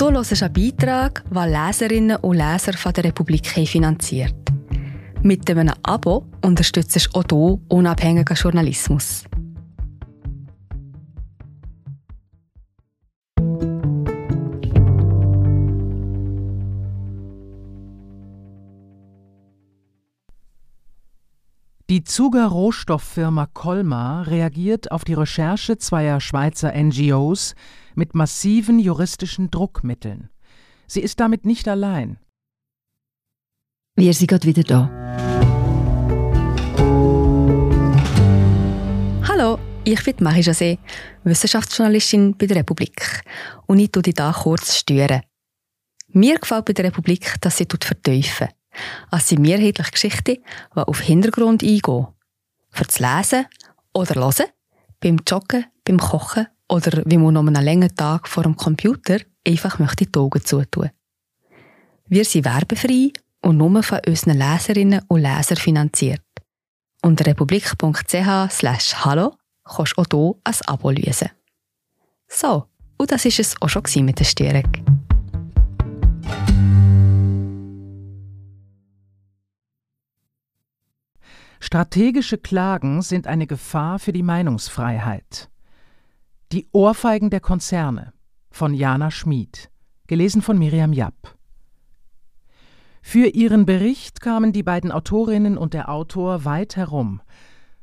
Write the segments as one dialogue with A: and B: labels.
A: Du hörst einen Beitrag, den Leserinnen und Leser von der Republik finanziert. Mit einem Abo unterstützt du auch du unabhängigen Journalismus.
B: Die Zuger Rohstofffirma Colmar reagiert auf die Recherche zweier Schweizer NGOs mit massiven juristischen Druckmitteln. Sie ist damit nicht allein.
A: Wir sind gerade wieder da. Hallo, ich bin Marie José, Wissenschaftsjournalistin bei der Republik. Und ich tue dich hier kurz stören. Mir gefällt bei der Republik, dass sie vertiefen. Es sind mehrheitlich Geschichten, die auf Hintergrund eingehen. Für das Lesen oder Hören, beim Joggen, beim Kochen oder wie man noch einen langen Tag vor dem Computer einfach möchte die Augen zutun. Wir sind werbefrei und nur von unseren Leserinnen und Lesern finanziert. Unter republik.ch slash hallo kannst du auch hier ein Abo lösen. So, und das war es auch schon mit der Störung.
B: Strategische Klagen sind eine Gefahr für die Meinungsfreiheit. Die Ohrfeigen der Konzerne von Jana Schmid, gelesen von Miriam Japp. Für ihren Bericht kamen die beiden Autorinnen und der Autor weit herum.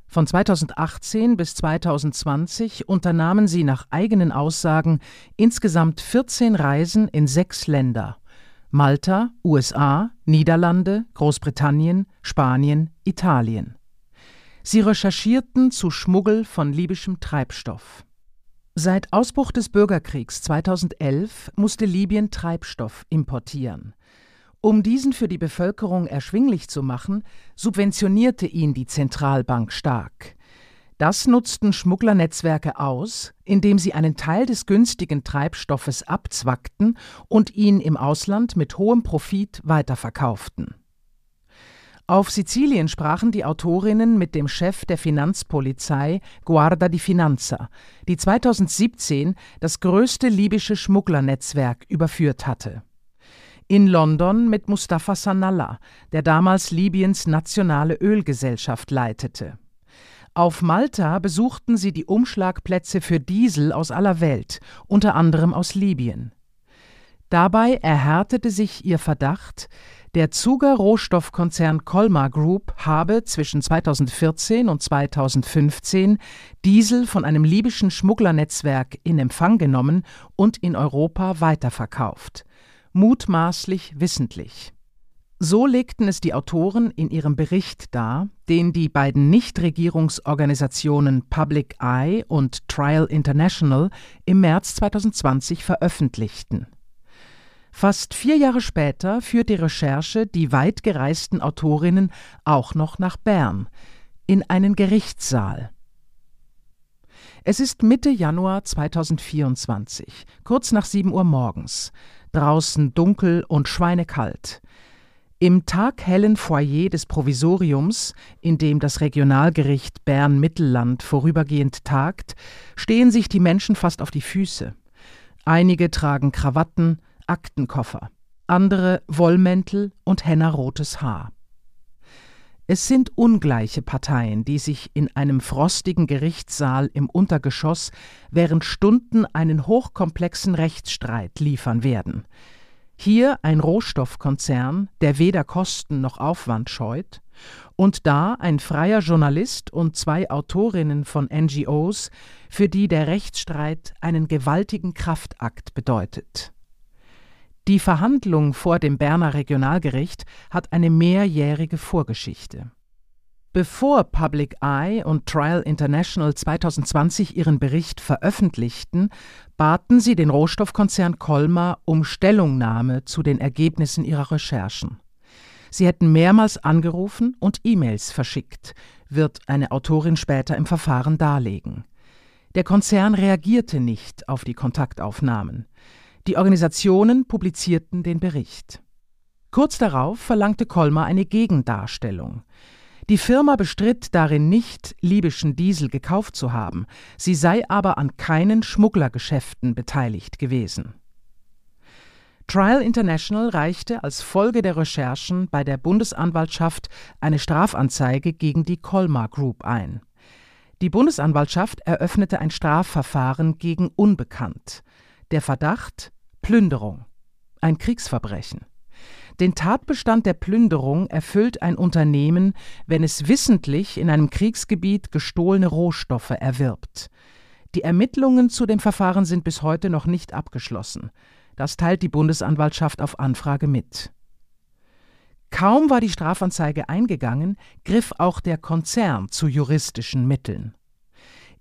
B: Von 2018 bis 2020 unternahmen sie nach eigenen Aussagen insgesamt 14 Reisen in sechs Länder Malta, USA, Niederlande, Großbritannien, Spanien, Italien. Sie recherchierten zu Schmuggel von libyschem Treibstoff. Seit Ausbruch des Bürgerkriegs 2011 musste Libyen Treibstoff importieren. Um diesen für die Bevölkerung erschwinglich zu machen, subventionierte ihn die Zentralbank stark. Das nutzten Schmugglernetzwerke aus, indem sie einen Teil des günstigen Treibstoffes abzwackten und ihn im Ausland mit hohem Profit weiterverkauften. Auf Sizilien sprachen die Autorinnen mit dem Chef der Finanzpolizei Guarda di Finanza, die 2017 das größte libysche Schmugglernetzwerk überführt hatte. In London mit Mustafa Sanalla, der damals Libyens nationale Ölgesellschaft leitete. Auf Malta besuchten sie die Umschlagplätze für Diesel aus aller Welt, unter anderem aus Libyen. Dabei erhärtete sich ihr Verdacht, der Zuger Rohstoffkonzern Colmar Group habe zwischen 2014 und 2015 Diesel von einem libyschen Schmugglernetzwerk in Empfang genommen und in Europa weiterverkauft. Mutmaßlich wissentlich. So legten es die Autoren in ihrem Bericht dar, den die beiden Nichtregierungsorganisationen Public Eye und Trial International im März 2020 veröffentlichten. Fast vier Jahre später führt die Recherche die weit gereisten Autorinnen auch noch nach Bern, in einen Gerichtssaal. Es ist Mitte Januar 2024, kurz nach sieben Uhr morgens, draußen dunkel und schweinekalt. Im taghellen Foyer des Provisoriums, in dem das Regionalgericht Bern-Mittelland vorübergehend tagt, stehen sich die Menschen fast auf die Füße. Einige tragen Krawatten, Aktenkoffer, andere Wollmäntel und hennarotes Haar. Es sind ungleiche Parteien, die sich in einem frostigen Gerichtssaal im Untergeschoss während Stunden einen hochkomplexen Rechtsstreit liefern werden – hier ein Rohstoffkonzern, der weder Kosten noch Aufwand scheut, und da ein freier Journalist und zwei Autorinnen von NGOs, für die der Rechtsstreit einen gewaltigen Kraftakt bedeutet. Die Verhandlung vor dem Berner Regionalgericht hat eine mehrjährige Vorgeschichte. Bevor Public Eye und Trial International 2020 ihren Bericht veröffentlichten, baten sie den Rohstoffkonzern Colmar um Stellungnahme zu den Ergebnissen ihrer Recherchen. Sie hätten mehrmals angerufen und E-Mails verschickt, wird eine Autorin später im Verfahren darlegen. Der Konzern reagierte nicht auf die Kontaktaufnahmen. Die Organisationen publizierten den Bericht. Kurz darauf verlangte Colmar eine Gegendarstellung. Die Firma bestritt darin nicht, libyschen Diesel gekauft zu haben, sie sei aber an keinen Schmugglergeschäften beteiligt gewesen. Trial International reichte als Folge der Recherchen bei der Bundesanwaltschaft eine Strafanzeige gegen die Colmar Group ein. Die Bundesanwaltschaft eröffnete ein Strafverfahren gegen Unbekannt. Der Verdacht Plünderung. Ein Kriegsverbrechen. Den Tatbestand der Plünderung erfüllt ein Unternehmen, wenn es wissentlich in einem Kriegsgebiet gestohlene Rohstoffe erwirbt. Die Ermittlungen zu dem Verfahren sind bis heute noch nicht abgeschlossen. Das teilt die Bundesanwaltschaft auf Anfrage mit. Kaum war die Strafanzeige eingegangen, griff auch der Konzern zu juristischen Mitteln.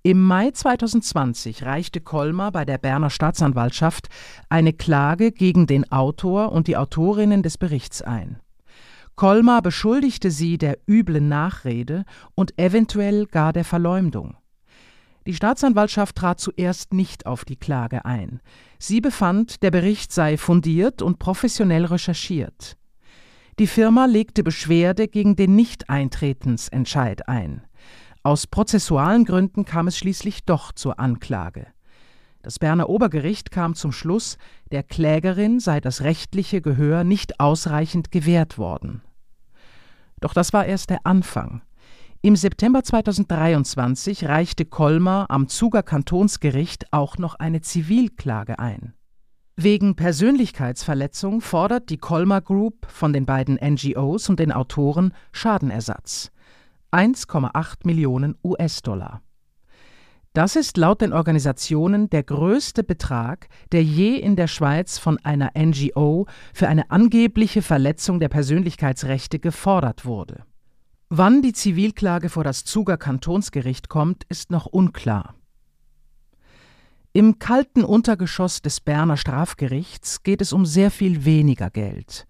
B: Im Mai 2020 reichte Kolmar bei der Berner Staatsanwaltschaft eine Klage gegen den Autor und die Autorinnen des Berichts ein. Kolmar beschuldigte sie der üblen Nachrede und eventuell gar der Verleumdung. Die Staatsanwaltschaft trat zuerst nicht auf die Klage ein. Sie befand, der Bericht sei fundiert und professionell recherchiert. Die Firma legte Beschwerde gegen den Nichteintretensentscheid ein. Aus prozessualen Gründen kam es schließlich doch zur Anklage. Das Berner Obergericht kam zum Schluss, der Klägerin sei das rechtliche Gehör nicht ausreichend gewährt worden. Doch das war erst der Anfang. Im September 2023 reichte Kolmar am Zuger Kantonsgericht auch noch eine Zivilklage ein. Wegen Persönlichkeitsverletzung fordert die Kolmar Group von den beiden NGOs und den Autoren Schadenersatz. 1,8 Millionen US-Dollar. Das ist laut den Organisationen der größte Betrag, der je in der Schweiz von einer NGO für eine angebliche Verletzung der Persönlichkeitsrechte gefordert wurde. Wann die Zivilklage vor das Zuger Kantonsgericht kommt, ist noch unklar. Im kalten Untergeschoss des Berner Strafgerichts geht es um sehr viel weniger Geld.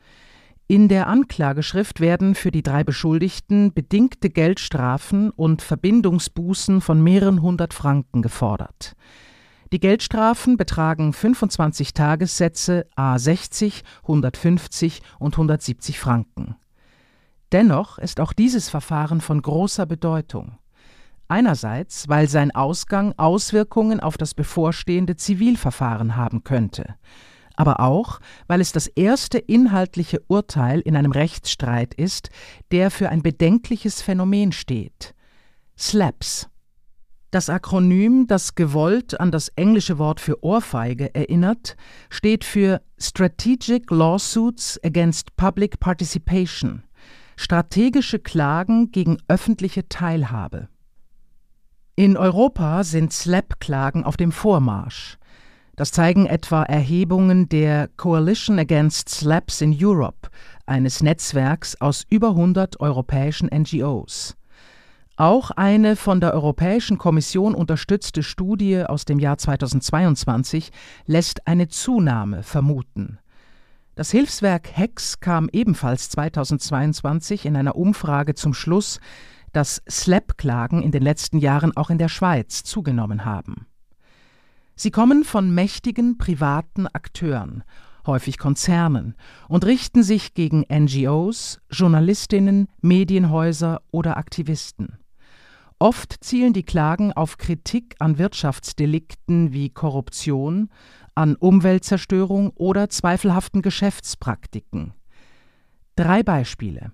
B: In der Anklageschrift werden für die drei Beschuldigten bedingte Geldstrafen und Verbindungsbußen von mehreren hundert Franken gefordert. Die Geldstrafen betragen 25 Tagessätze a 60, 150 und 170 Franken. Dennoch ist auch dieses Verfahren von großer Bedeutung. Einerseits, weil sein Ausgang Auswirkungen auf das bevorstehende Zivilverfahren haben könnte aber auch, weil es das erste inhaltliche Urteil in einem Rechtsstreit ist, der für ein bedenkliches Phänomen steht. SLAPS. Das Akronym, das gewollt an das englische Wort für Ohrfeige erinnert, steht für Strategic Lawsuits Against Public Participation, strategische Klagen gegen öffentliche Teilhabe. In Europa sind SLAP-Klagen auf dem Vormarsch. Das zeigen etwa Erhebungen der Coalition Against Slaps in Europe, eines Netzwerks aus über 100 europäischen NGOs. Auch eine von der Europäischen Kommission unterstützte Studie aus dem Jahr 2022 lässt eine Zunahme vermuten. Das Hilfswerk HEX kam ebenfalls 2022 in einer Umfrage zum Schluss, dass SLAP-Klagen in den letzten Jahren auch in der Schweiz zugenommen haben. Sie kommen von mächtigen privaten Akteuren, häufig Konzernen, und richten sich gegen NGOs, Journalistinnen, Medienhäuser oder Aktivisten. Oft zielen die Klagen auf Kritik an Wirtschaftsdelikten wie Korruption, an Umweltzerstörung oder zweifelhaften Geschäftspraktiken. Drei Beispiele.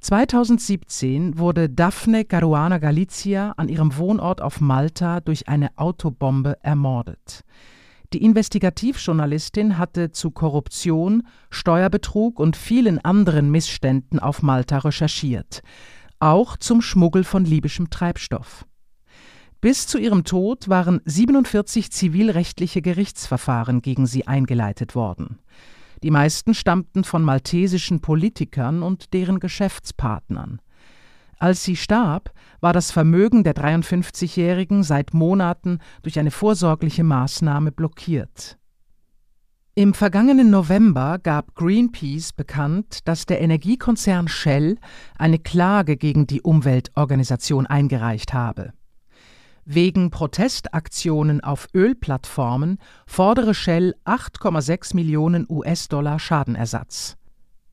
B: 2017 wurde Daphne Caruana Galizia an ihrem Wohnort auf Malta durch eine Autobombe ermordet. Die Investigativjournalistin hatte zu Korruption, Steuerbetrug und vielen anderen Missständen auf Malta recherchiert, auch zum Schmuggel von libyschem Treibstoff. Bis zu ihrem Tod waren 47 zivilrechtliche Gerichtsverfahren gegen sie eingeleitet worden. Die meisten stammten von maltesischen Politikern und deren Geschäftspartnern. Als sie starb, war das Vermögen der 53-Jährigen seit Monaten durch eine vorsorgliche Maßnahme blockiert. Im vergangenen November gab Greenpeace bekannt, dass der Energiekonzern Shell eine Klage gegen die Umweltorganisation eingereicht habe. Wegen Protestaktionen auf Ölplattformen fordere Shell 8,6 Millionen US-Dollar Schadenersatz.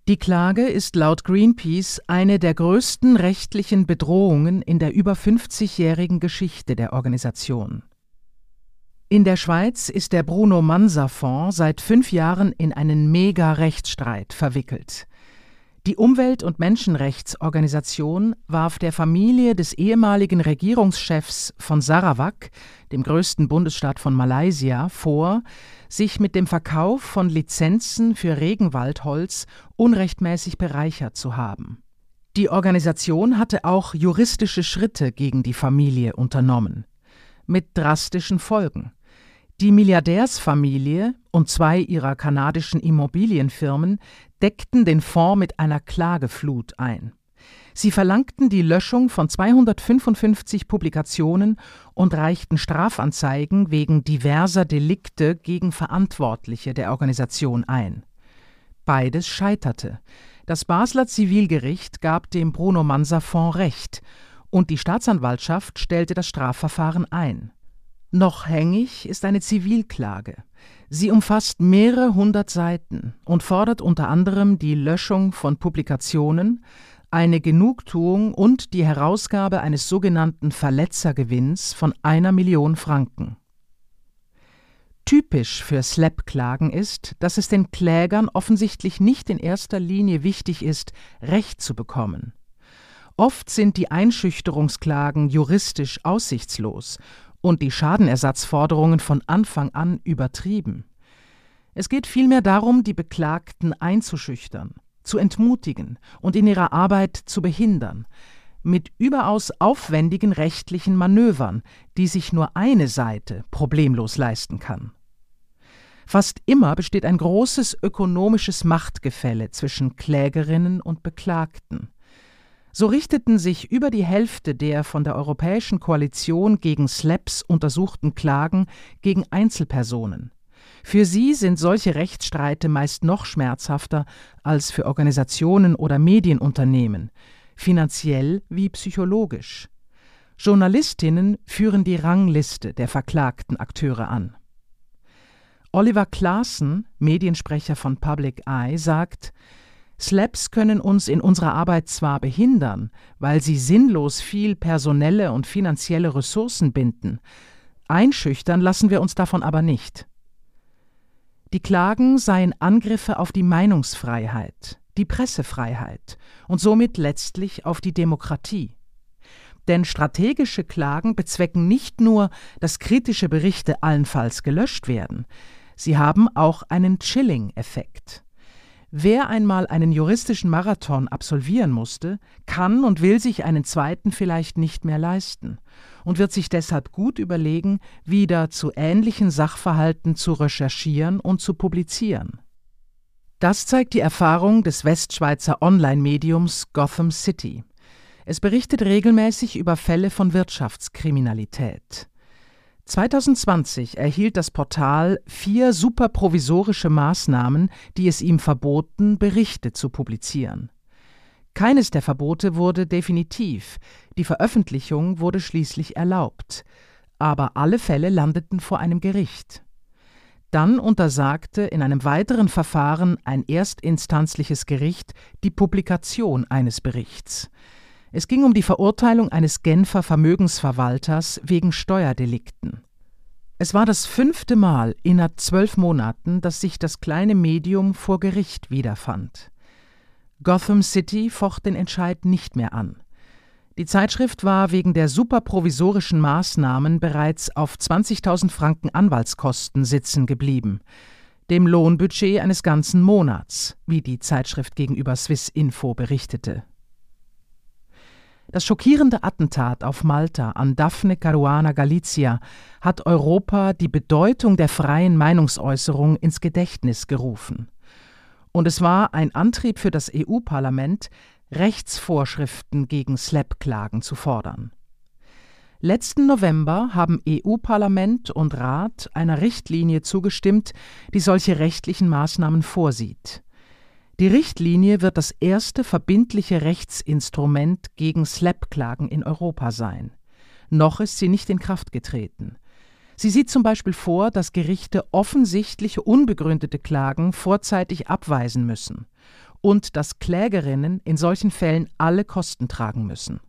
B: Die Klage ist laut Greenpeace eine der größten rechtlichen Bedrohungen in der über 50-jährigen Geschichte der Organisation. In der Schweiz ist der Bruno Manser Fonds seit fünf Jahren in einen Mega-Rechtsstreit verwickelt. Die Umwelt- und Menschenrechtsorganisation warf der Familie des ehemaligen Regierungschefs von Sarawak, dem größten Bundesstaat von Malaysia, vor, sich mit dem Verkauf von Lizenzen für Regenwaldholz unrechtmäßig bereichert zu haben. Die Organisation hatte auch juristische Schritte gegen die Familie unternommen, mit drastischen Folgen. Die Milliardärsfamilie und zwei ihrer kanadischen Immobilienfirmen deckten den Fonds mit einer Klageflut ein. Sie verlangten die Löschung von 255 Publikationen und reichten Strafanzeigen wegen diverser Delikte gegen Verantwortliche der Organisation ein. Beides scheiterte. Das Basler Zivilgericht gab dem Bruno Manser Fonds Recht und die Staatsanwaltschaft stellte das Strafverfahren ein. Noch hängig ist eine Zivilklage. Sie umfasst mehrere hundert Seiten und fordert unter anderem die Löschung von Publikationen, eine Genugtuung und die Herausgabe eines sogenannten Verletzergewinns von einer Million Franken. Typisch für SLAP-Klagen ist, dass es den Klägern offensichtlich nicht in erster Linie wichtig ist, Recht zu bekommen. Oft sind die Einschüchterungsklagen juristisch aussichtslos und die Schadenersatzforderungen von Anfang an übertrieben. Es geht vielmehr darum, die Beklagten einzuschüchtern, zu entmutigen und in ihrer Arbeit zu behindern, mit überaus aufwendigen rechtlichen Manövern, die sich nur eine Seite problemlos leisten kann. Fast immer besteht ein großes ökonomisches Machtgefälle zwischen Klägerinnen und Beklagten. So richteten sich über die Hälfte der von der Europäischen Koalition gegen SLAPS untersuchten Klagen gegen Einzelpersonen. Für sie sind solche Rechtsstreite meist noch schmerzhafter als für Organisationen oder Medienunternehmen, finanziell wie psychologisch. Journalistinnen führen die Rangliste der verklagten Akteure an. Oliver Klaassen, Mediensprecher von Public Eye, sagt, Slaps können uns in unserer Arbeit zwar behindern, weil sie sinnlos viel personelle und finanzielle Ressourcen binden, einschüchtern lassen wir uns davon aber nicht. Die Klagen seien Angriffe auf die Meinungsfreiheit, die Pressefreiheit und somit letztlich auf die Demokratie. Denn strategische Klagen bezwecken nicht nur, dass kritische Berichte allenfalls gelöscht werden, sie haben auch einen Chilling-Effekt. Wer einmal einen juristischen Marathon absolvieren musste, kann und will sich einen zweiten vielleicht nicht mehr leisten und wird sich deshalb gut überlegen, wieder zu ähnlichen Sachverhalten zu recherchieren und zu publizieren. Das zeigt die Erfahrung des Westschweizer Online-Mediums Gotham City. Es berichtet regelmäßig über Fälle von Wirtschaftskriminalität. 2020 erhielt das Portal vier superprovisorische Maßnahmen, die es ihm verboten, Berichte zu publizieren. Keines der Verbote wurde definitiv, die Veröffentlichung wurde schließlich erlaubt, aber alle Fälle landeten vor einem Gericht. Dann untersagte in einem weiteren Verfahren ein erstinstanzliches Gericht die Publikation eines Berichts. Es ging um die Verurteilung eines Genfer Vermögensverwalters wegen Steuerdelikten. Es war das fünfte Mal innerhalb zwölf Monaten, dass sich das kleine Medium vor Gericht wiederfand. Gotham City focht den Entscheid nicht mehr an. Die Zeitschrift war wegen der superprovisorischen Maßnahmen bereits auf 20.000 Franken Anwaltskosten sitzen geblieben, dem Lohnbudget eines ganzen Monats, wie die Zeitschrift gegenüber Swiss Info berichtete. Das schockierende Attentat auf Malta an Daphne Caruana Galizia hat Europa die Bedeutung der freien Meinungsäußerung ins Gedächtnis gerufen. Und es war ein Antrieb für das EU-Parlament, Rechtsvorschriften gegen SLAP-Klagen zu fordern. Letzten November haben EU-Parlament und Rat einer Richtlinie zugestimmt, die solche rechtlichen Maßnahmen vorsieht. Die Richtlinie wird das erste verbindliche Rechtsinstrument gegen SLAP-Klagen in Europa sein. Noch ist sie nicht in Kraft getreten. Sie sieht zum Beispiel vor, dass Gerichte offensichtliche unbegründete Klagen vorzeitig abweisen müssen und dass Klägerinnen in solchen Fällen alle Kosten tragen müssen.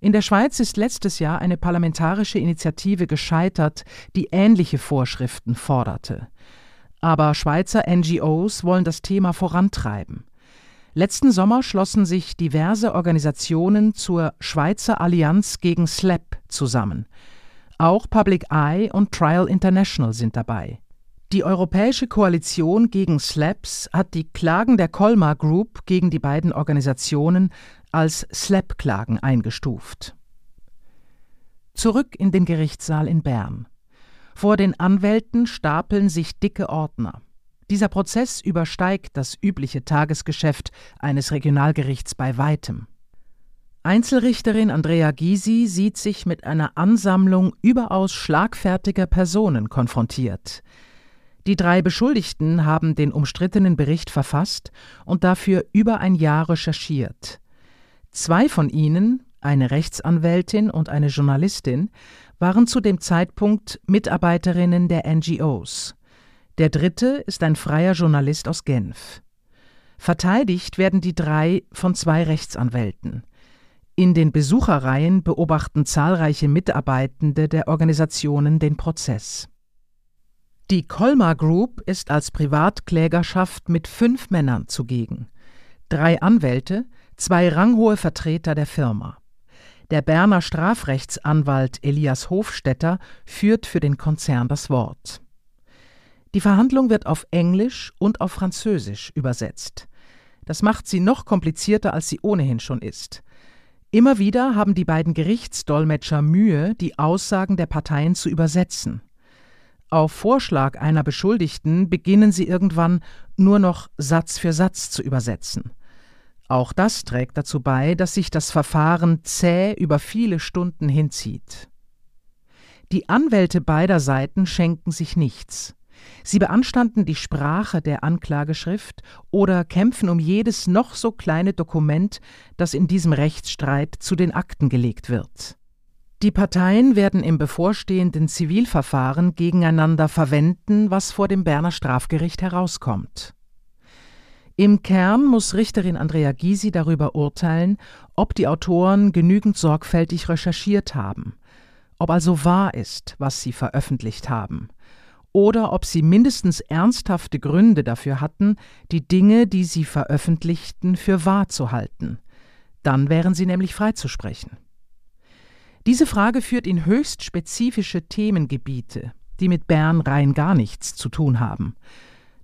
B: In der Schweiz ist letztes Jahr eine parlamentarische Initiative gescheitert, die ähnliche Vorschriften forderte. Aber Schweizer NGOs wollen das Thema vorantreiben. Letzten Sommer schlossen sich diverse Organisationen zur Schweizer Allianz gegen SLAP zusammen. Auch Public Eye und Trial International sind dabei. Die Europäische Koalition gegen SLAPs hat die Klagen der Colmar Group gegen die beiden Organisationen als SLAP-Klagen eingestuft. Zurück in den Gerichtssaal in Bern. Vor den Anwälten stapeln sich dicke Ordner. Dieser Prozess übersteigt das übliche Tagesgeschäft eines Regionalgerichts bei weitem. Einzelrichterin Andrea Gysi sieht sich mit einer Ansammlung überaus schlagfertiger Personen konfrontiert. Die drei Beschuldigten haben den umstrittenen Bericht verfasst und dafür über ein Jahr recherchiert. Zwei von ihnen, eine Rechtsanwältin und eine Journalistin, waren zu dem Zeitpunkt Mitarbeiterinnen der NGOs. Der dritte ist ein freier Journalist aus Genf. Verteidigt werden die drei von zwei Rechtsanwälten. In den Besucherreihen beobachten zahlreiche Mitarbeitende der Organisationen den Prozess. Die Colmar Group ist als Privatklägerschaft mit fünf Männern zugegen. Drei Anwälte, zwei ranghohe Vertreter der Firma. Der Berner Strafrechtsanwalt Elias Hofstetter führt für den Konzern das Wort. Die Verhandlung wird auf Englisch und auf Französisch übersetzt. Das macht sie noch komplizierter, als sie ohnehin schon ist. Immer wieder haben die beiden Gerichtsdolmetscher Mühe, die Aussagen der Parteien zu übersetzen. Auf Vorschlag einer Beschuldigten beginnen sie irgendwann nur noch Satz für Satz zu übersetzen. Auch das trägt dazu bei, dass sich das Verfahren zäh über viele Stunden hinzieht. Die Anwälte beider Seiten schenken sich nichts. Sie beanstanden die Sprache der Anklageschrift oder kämpfen um jedes noch so kleine Dokument, das in diesem Rechtsstreit zu den Akten gelegt wird. Die Parteien werden im bevorstehenden Zivilverfahren gegeneinander verwenden, was vor dem Berner Strafgericht herauskommt. Im Kern muss Richterin Andrea Gysi darüber urteilen, ob die Autoren genügend sorgfältig recherchiert haben, ob also wahr ist, was sie veröffentlicht haben, oder ob sie mindestens ernsthafte Gründe dafür hatten, die Dinge, die sie veröffentlichten, für wahr zu halten. Dann wären sie nämlich freizusprechen. Diese Frage führt in höchst spezifische Themengebiete, die mit Bern rein gar nichts zu tun haben.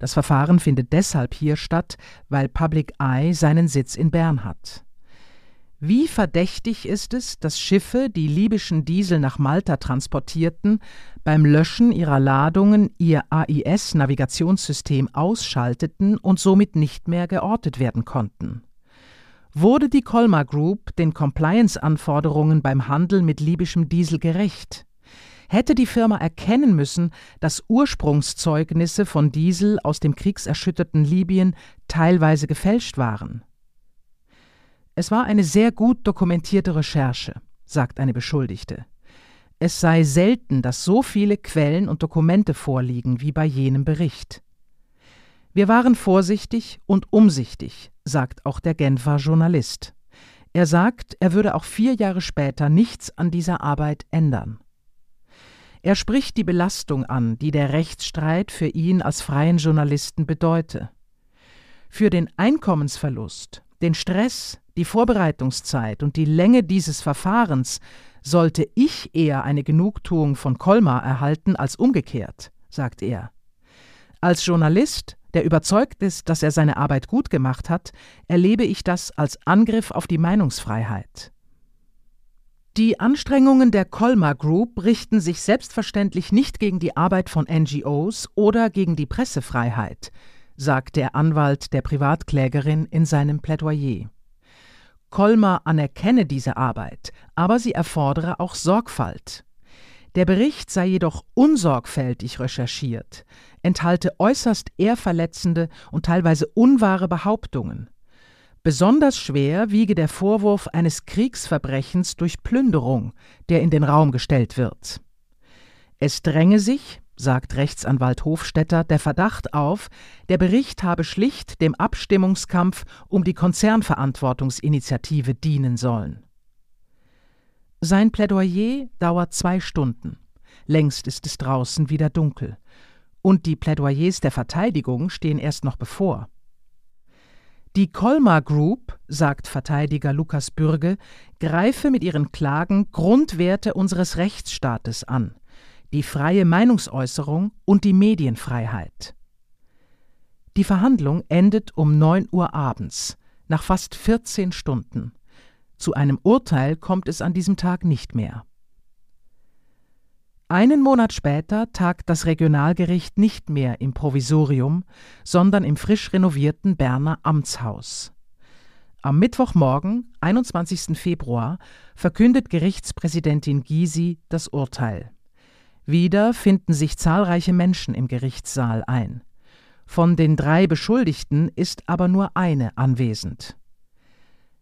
B: Das Verfahren findet deshalb hier statt, weil Public Eye seinen Sitz in Bern hat. Wie verdächtig ist es, dass Schiffe, die libyschen Diesel nach Malta transportierten, beim Löschen ihrer Ladungen ihr AIS-Navigationssystem ausschalteten und somit nicht mehr geortet werden konnten wurde die Colmar Group den Compliance-Anforderungen beim Handel mit libyschem Diesel gerecht? Hätte die Firma erkennen müssen, dass Ursprungszeugnisse von Diesel aus dem kriegserschütterten Libyen teilweise gefälscht waren? Es war eine sehr gut dokumentierte Recherche, sagt eine Beschuldigte. Es sei selten, dass so viele Quellen und Dokumente vorliegen wie bei jenem Bericht. Wir waren vorsichtig und umsichtig, sagt auch der Genfer Journalist. Er sagt, er würde auch vier Jahre später nichts an dieser Arbeit ändern. Er spricht die Belastung an, die der Rechtsstreit für ihn als freien Journalisten bedeute. Für den Einkommensverlust, den Stress, die Vorbereitungszeit und die Länge dieses Verfahrens sollte ich eher eine Genugtuung von Kolmar erhalten als umgekehrt, sagt er. Als Journalist der überzeugt ist, dass er seine Arbeit gut gemacht hat, erlebe ich das als Angriff auf die Meinungsfreiheit. Die Anstrengungen der Colmar Group richten sich selbstverständlich nicht gegen die Arbeit von NGOs oder gegen die Pressefreiheit, sagt der Anwalt der Privatklägerin in seinem Plädoyer. Colmar anerkenne diese Arbeit, aber sie erfordere auch Sorgfalt. Der Bericht sei jedoch unsorgfältig recherchiert, enthalte äußerst ehrverletzende und teilweise unwahre Behauptungen. Besonders schwer wiege der Vorwurf eines Kriegsverbrechens durch Plünderung, der in den Raum gestellt wird. Es dränge sich, sagt Rechtsanwalt Hofstetter, der Verdacht auf, der Bericht habe schlicht dem Abstimmungskampf um die Konzernverantwortungsinitiative dienen sollen. Sein Plädoyer dauert zwei Stunden. Längst ist es draußen wieder dunkel. Und die Plädoyers der Verteidigung stehen erst noch bevor. Die Colmar Group, sagt Verteidiger Lukas Bürge, greife mit ihren Klagen Grundwerte unseres Rechtsstaates an, die freie Meinungsäußerung und die Medienfreiheit. Die Verhandlung endet um 9 Uhr abends, nach fast 14 Stunden. Zu einem Urteil kommt es an diesem Tag nicht mehr. Einen Monat später tagt das Regionalgericht nicht mehr im Provisorium, sondern im frisch renovierten Berner Amtshaus. Am Mittwochmorgen, 21. Februar, verkündet Gerichtspräsidentin Gysi das Urteil. Wieder finden sich zahlreiche Menschen im Gerichtssaal ein. Von den drei Beschuldigten ist aber nur eine anwesend.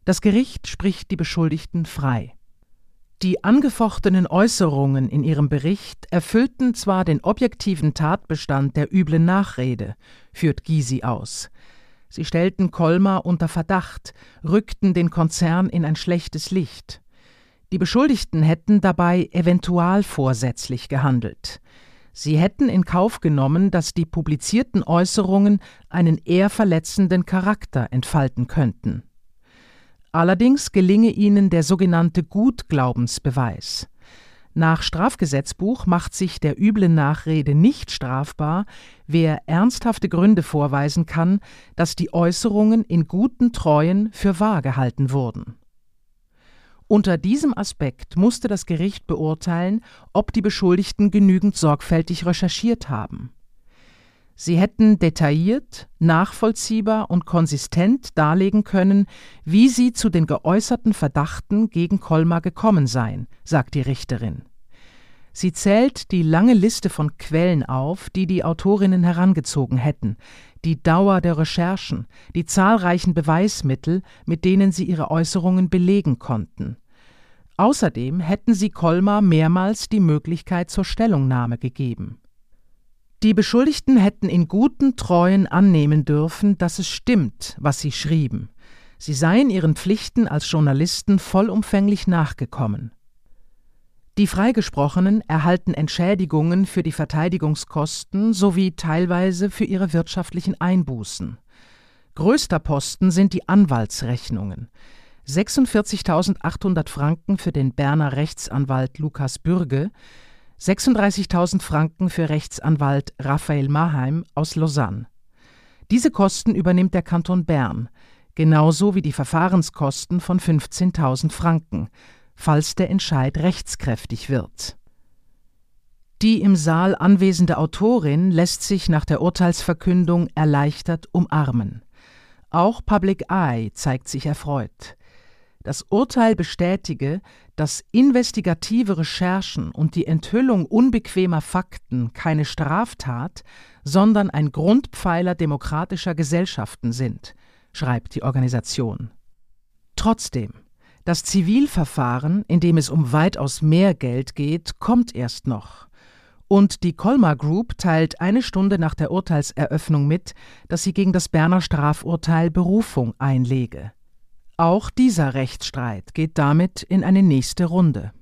B: Das Gericht spricht die Beschuldigten frei. Die angefochtenen Äußerungen in ihrem Bericht erfüllten zwar den objektiven Tatbestand der üblen Nachrede, führt Gysi aus. Sie stellten Kolmar unter Verdacht, rückten den Konzern in ein schlechtes Licht. Die Beschuldigten hätten dabei eventualvorsätzlich gehandelt. Sie hätten in Kauf genommen, dass die publizierten Äußerungen einen eher verletzenden Charakter entfalten könnten. Allerdings gelinge ihnen der sogenannte Gutglaubensbeweis. Nach Strafgesetzbuch macht sich der üblen Nachrede nicht strafbar, wer ernsthafte Gründe vorweisen kann, dass die Äußerungen in guten Treuen für wahr gehalten wurden. Unter diesem Aspekt musste das Gericht beurteilen, ob die Beschuldigten genügend sorgfältig recherchiert haben. Sie hätten detailliert, nachvollziehbar und konsistent darlegen können, wie sie zu den geäußerten Verdachten gegen Kolmar gekommen seien, sagt die Richterin. Sie zählt die lange Liste von Quellen auf, die die Autorinnen herangezogen hätten, die Dauer der Recherchen, die zahlreichen Beweismittel, mit denen sie ihre Äußerungen belegen konnten. Außerdem hätten sie Kolmar mehrmals die Möglichkeit zur Stellungnahme gegeben. Die Beschuldigten hätten in guten Treuen annehmen dürfen, dass es stimmt, was sie schrieben. Sie seien ihren Pflichten als Journalisten vollumfänglich nachgekommen. Die Freigesprochenen erhalten Entschädigungen für die Verteidigungskosten sowie teilweise für ihre wirtschaftlichen Einbußen. Größter Posten sind die Anwaltsrechnungen. 46.800 Franken für den Berner Rechtsanwalt Lukas Bürge, 36.000 Franken für Rechtsanwalt Raphael Maheim aus Lausanne. Diese Kosten übernimmt der Kanton Bern, genauso wie die Verfahrenskosten von 15.000 Franken, falls der Entscheid rechtskräftig wird. Die im Saal anwesende Autorin lässt sich nach der Urteilsverkündung erleichtert umarmen. Auch Public Eye zeigt sich erfreut. Das Urteil bestätige, dass investigative Recherchen und die Enthüllung unbequemer Fakten keine Straftat, sondern ein Grundpfeiler demokratischer Gesellschaften sind, schreibt die Organisation. Trotzdem, das Zivilverfahren, in dem es um weitaus mehr Geld geht, kommt erst noch. Und die Colmar Group teilt eine Stunde nach der Urteilseröffnung mit, dass sie gegen das Berner Strafurteil Berufung einlege. Auch dieser Rechtsstreit geht damit in eine nächste Runde.